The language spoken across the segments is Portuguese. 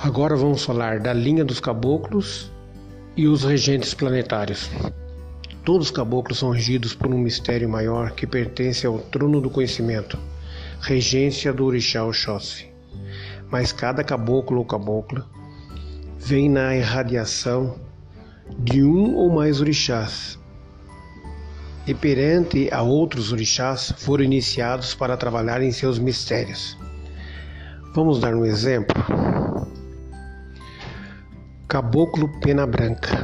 Agora vamos falar da linha dos caboclos e os regentes planetários. Todos os caboclos são regidos por um mistério maior que pertence ao trono do conhecimento, regência do orixá Oxóssi. Mas cada caboclo ou cabocla vem na irradiação de um ou mais orixás e perante a outros orixás foram iniciados para trabalhar em seus mistérios. Vamos dar um exemplo. Caboclo Pena Branca.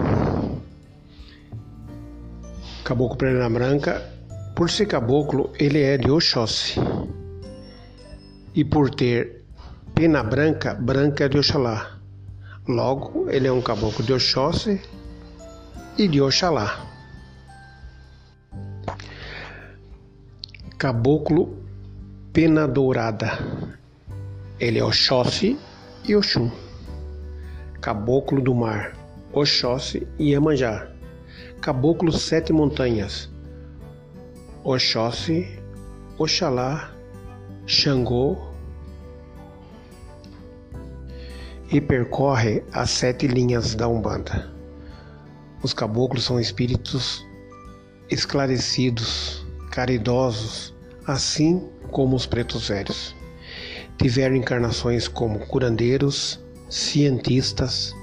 Caboclo Pena Branca, por ser caboclo, ele é de Oxóssi. E por ter pena branca, branca é de Oxalá. Logo, ele é um caboclo de Oxóssi e de Oxalá. Caboclo Pena Dourada. Ele é Oxóssi e Oxum. Caboclo do Mar, Oxóssi e Iemanjá. Caboclo Sete Montanhas, Oxóssi, Oxalá, Xangô e percorre as sete linhas da Umbanda. Os caboclos são espíritos esclarecidos, caridosos, assim como os pretos velhos. Tiveram encarnações como curandeiros, cientistas,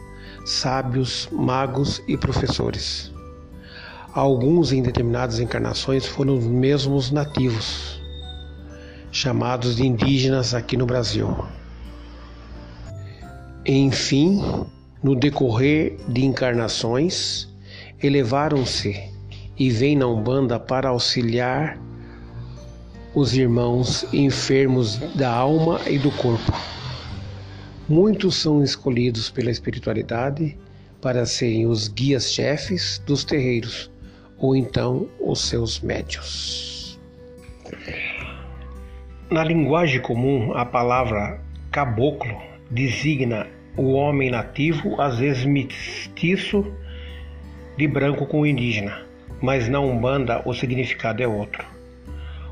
sábios, magos e professores. Alguns em determinadas encarnações foram os mesmos nativos, chamados de indígenas aqui no Brasil. Enfim, no decorrer de encarnações, elevaram-se e vêm na Umbanda para auxiliar os irmãos enfermos da alma e do corpo. Muitos são escolhidos pela espiritualidade para serem os guias-chefes dos terreiros ou então os seus médios. Na linguagem comum, a palavra caboclo designa o homem nativo, às vezes mestiço, de branco com indígena, mas na Umbanda o significado é outro.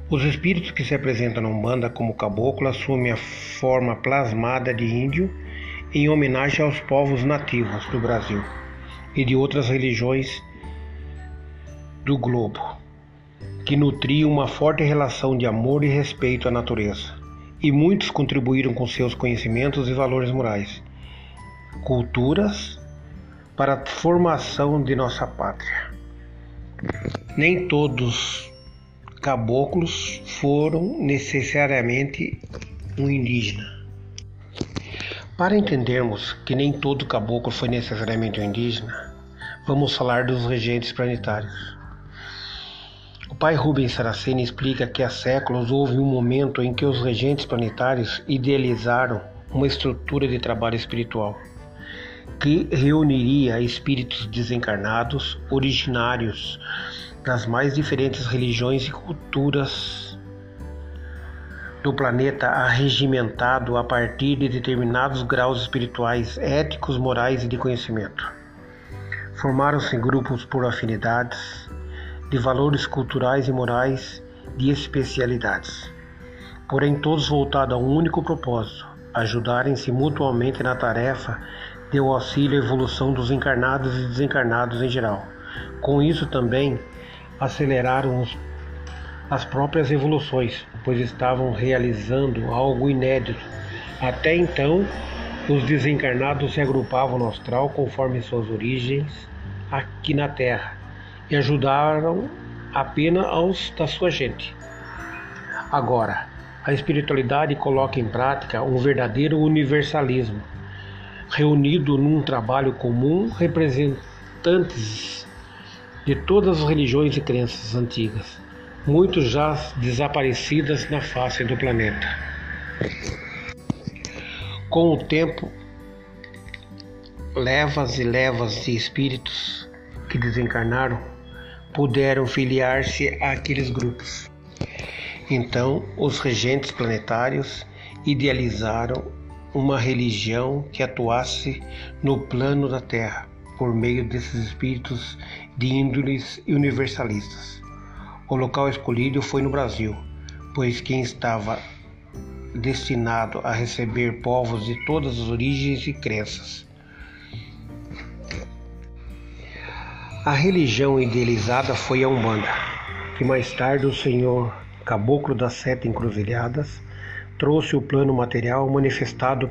Os espíritos que se apresentam na Umbanda como caboclo assumem a forma plasmada de índio em homenagem aos povos nativos do Brasil e de outras religiões do globo, que nutriam uma forte relação de amor e respeito à natureza. E muitos contribuíram com seus conhecimentos e valores morais, culturas, para a formação de nossa pátria. Nem todos caboclos foram necessariamente um indígena. Para entendermos que nem todo caboclo foi necessariamente um indígena, vamos falar dos regentes planetários. O pai Rubens Saraceni explica que há séculos houve um momento em que os regentes planetários idealizaram uma estrutura de trabalho espiritual que reuniria espíritos desencarnados originários das mais diferentes religiões e culturas do planeta arregimentado a partir de determinados graus espirituais, éticos, morais e de conhecimento. Formaram-se grupos por afinidades, de valores culturais e morais, de especialidades. Porém, todos voltados a um único propósito: ajudarem-se mutuamente na tarefa de auxílio à evolução dos encarnados e desencarnados em geral. Com isso também aceleraram os, as próprias evoluções, pois estavam realizando algo inédito. Até então, os desencarnados se agrupavam no astral conforme suas origens aqui na Terra e ajudaram apenas aos da sua gente. Agora, a espiritualidade coloca em prática um verdadeiro universalismo, reunido num trabalho comum representantes de todas as religiões e crenças antigas, muitos já desaparecidas na face do planeta. Com o tempo, levas e levas de espíritos que desencarnaram puderam filiar-se àqueles grupos. Então, os regentes planetários idealizaram uma religião que atuasse no plano da Terra por meio desses espíritos de índoles universalistas. O local escolhido foi no Brasil, pois quem estava destinado a receber povos de todas as origens e crenças. A religião idealizada foi a Umbanda, que mais tarde o senhor Caboclo das Sete Encruzilhadas trouxe o plano material manifestado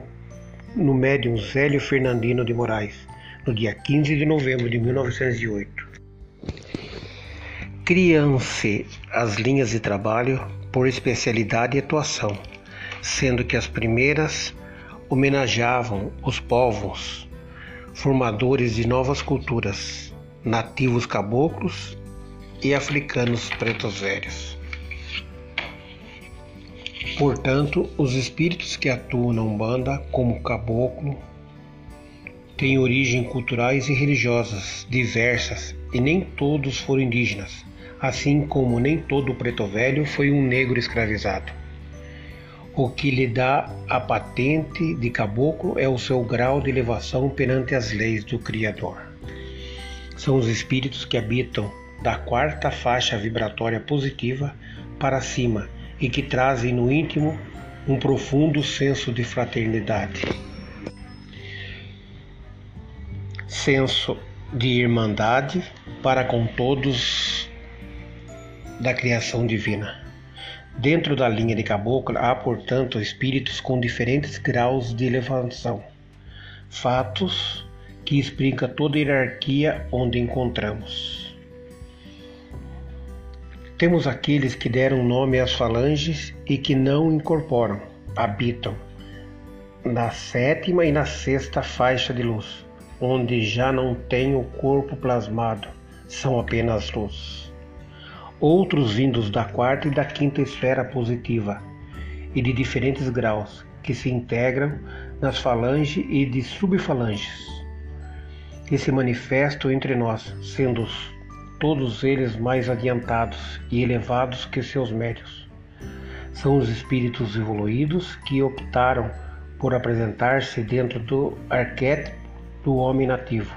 no médium Zélio Fernandino de Moraes, no dia 15 de novembro de 1908. Criam-se as linhas de trabalho por especialidade e atuação, sendo que as primeiras homenageavam os povos formadores de novas culturas, nativos caboclos e africanos pretos velhos. Portanto, os espíritos que atuam na Umbanda, como caboclo, têm origem culturais e religiosas diversas e nem todos foram indígenas, assim como nem todo preto velho foi um negro escravizado. O que lhe dá a patente de caboclo é o seu grau de elevação perante as leis do Criador. São os espíritos que habitam da quarta faixa vibratória positiva para cima e que trazem no íntimo um profundo senso de fraternidade, senso de irmandade para com todos da criação divina. Dentro da linha de caboclo há, portanto, espíritos com diferentes graus de elevação, fatos que explicam toda a hierarquia onde encontramos. Temos aqueles que deram nome às falanges e que não incorporam, habitam na sétima e na sexta faixa de luz, onde já não tem o corpo plasmado, são apenas luz. Outros vindos da quarta e da quinta esfera positiva e de diferentes graus, que se integram nas falanges e de subfalanges, e se manifestam entre nós, sendo todos eles mais adiantados e elevados que seus médios. São os espíritos evoluídos que optaram por apresentar-se dentro do arquétipo do homem nativo,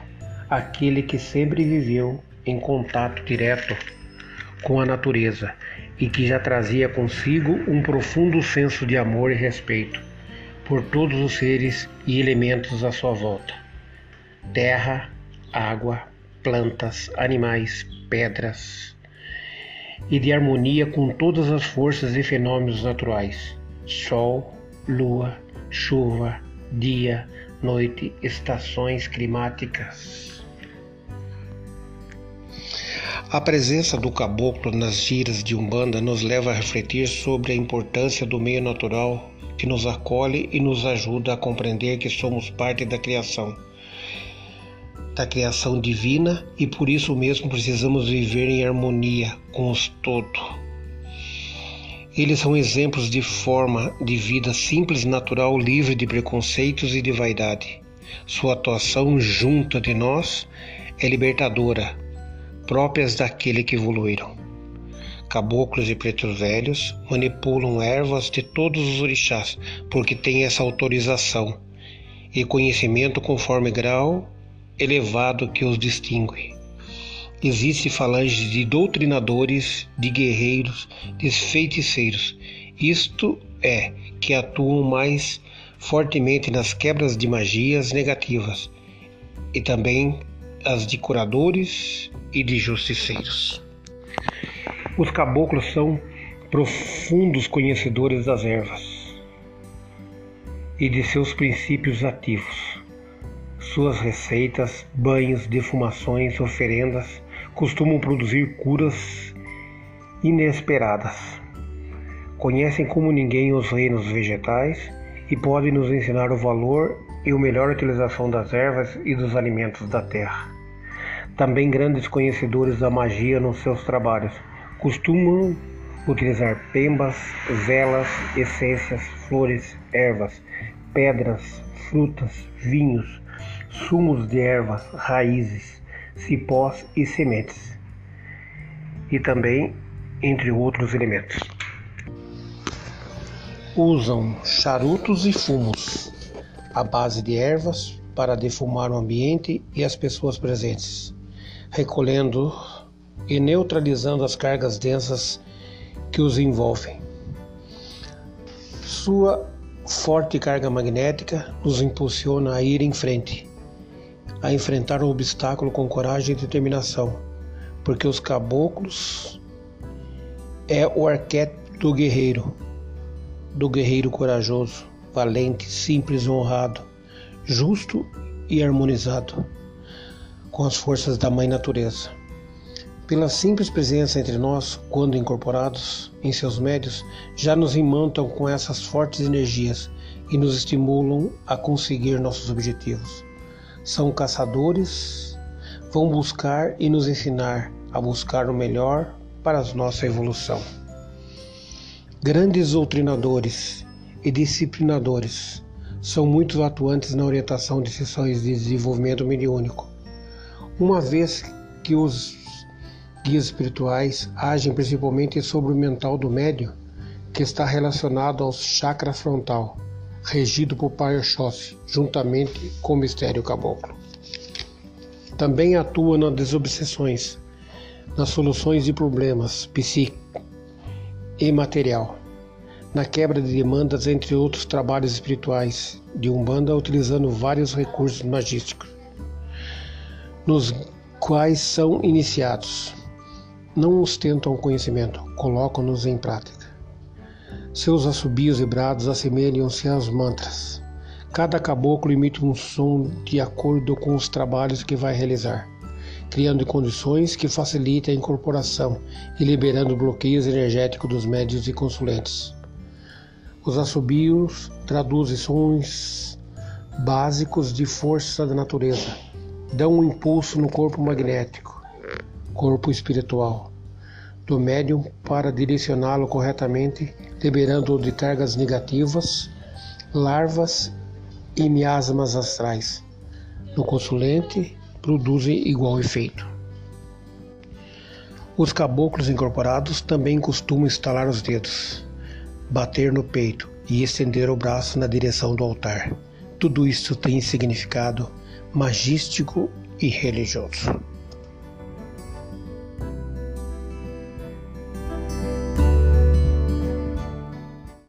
aquele que sempre viveu em contato direto com a natureza e que já trazia consigo um profundo senso de amor e respeito por todos os seres e elementos à sua volta. Terra, água, plantas, animais, pedras. E de harmonia com todas as forças e fenômenos naturais: sol, lua, chuva, dia, noite, estações climáticas. A presença do caboclo nas giras de Umbanda nos leva a refletir sobre a importância do meio natural que nos acolhe e nos ajuda a compreender que somos parte da criação da criação divina e por isso mesmo precisamos viver em harmonia com os todo. Eles são exemplos de forma de vida simples, natural, livre de preconceitos e de vaidade. Sua atuação junto de nós é libertadora, próprias daquele que evoluíram. Caboclos e pretos velhos manipulam ervas de todos os orixás, porque têm essa autorização e conhecimento conforme grau elevado que os distingue. Existe falange de doutrinadores, de guerreiros, de feiticeiros. Isto é, que atuam mais fortemente nas quebras de magias negativas e também as de curadores e de justiceiros. Os caboclos são profundos conhecedores das ervas e de seus princípios ativos. Suas receitas, banhos, defumações, oferendas costumam produzir curas inesperadas. Conhecem como ninguém os reinos vegetais e podem nos ensinar o valor e a melhor utilização das ervas e dos alimentos da terra. Também grandes conhecedores da magia nos seus trabalhos costumam utilizar pembas, velas, essências, flores, ervas, pedras, frutas, vinhos, sumos de ervas, raízes, cipós e sementes, e também entre outros elementos. Usam charutos e fumos à base de ervas para defumar o ambiente e as pessoas presentes, recolhendo e neutralizando as cargas densas que os envolvem. sua forte carga magnética nos impulsiona a ir em frente, a enfrentar o obstáculo com coragem e determinação, porque os caboclos é o arquétipo do guerreiro, do guerreiro corajoso, valente, simples, honrado, justo e harmonizado com as forças da Mãe Natureza. Pela simples presença entre nós, quando incorporados em seus médios, já nos imantam com essas fortes energias e nos estimulam a conseguir nossos objetivos. São caçadores, vão buscar e nos ensinar a buscar o melhor para a nossa evolução. Grandes doutrinadores e disciplinadores. São muito atuantes na orientação de sessões de desenvolvimento mediúnico. Uma vez que os guias espirituais agem principalmente sobre o mental do médium, que está relacionado ao chakra frontal, regido por Oxóssi, juntamente com o mistério caboclo. Também atua nas desobsessões, nas soluções de problemas psíquicos e material, na quebra de demandas, entre outros trabalhos espirituais de Umbanda, utilizando vários recursos magísticos nos quais são iniciados. Não ostentam conhecimento, colocam-nos em prática. Seus assobios e brados assemelham-se aos mantras. Cada caboclo imita um som de acordo com os trabalhos que vai realizar, criando condições que facilitem a incorporação e liberando bloqueios energéticos dos médios e consulentes. Os assobios traduzem sons básicos de força da natureza dão um impulso no corpo magnético, corpo espiritual, do médium para direcioná-lo corretamente, liberando-o de cargas negativas, larvas e miasmas astrais. No consulente, produzem igual efeito. Os caboclos incorporados também costumam estalar os dedos, bater no peito e estender o braço na direção do altar. Tudo isso tem significado magístico e religioso.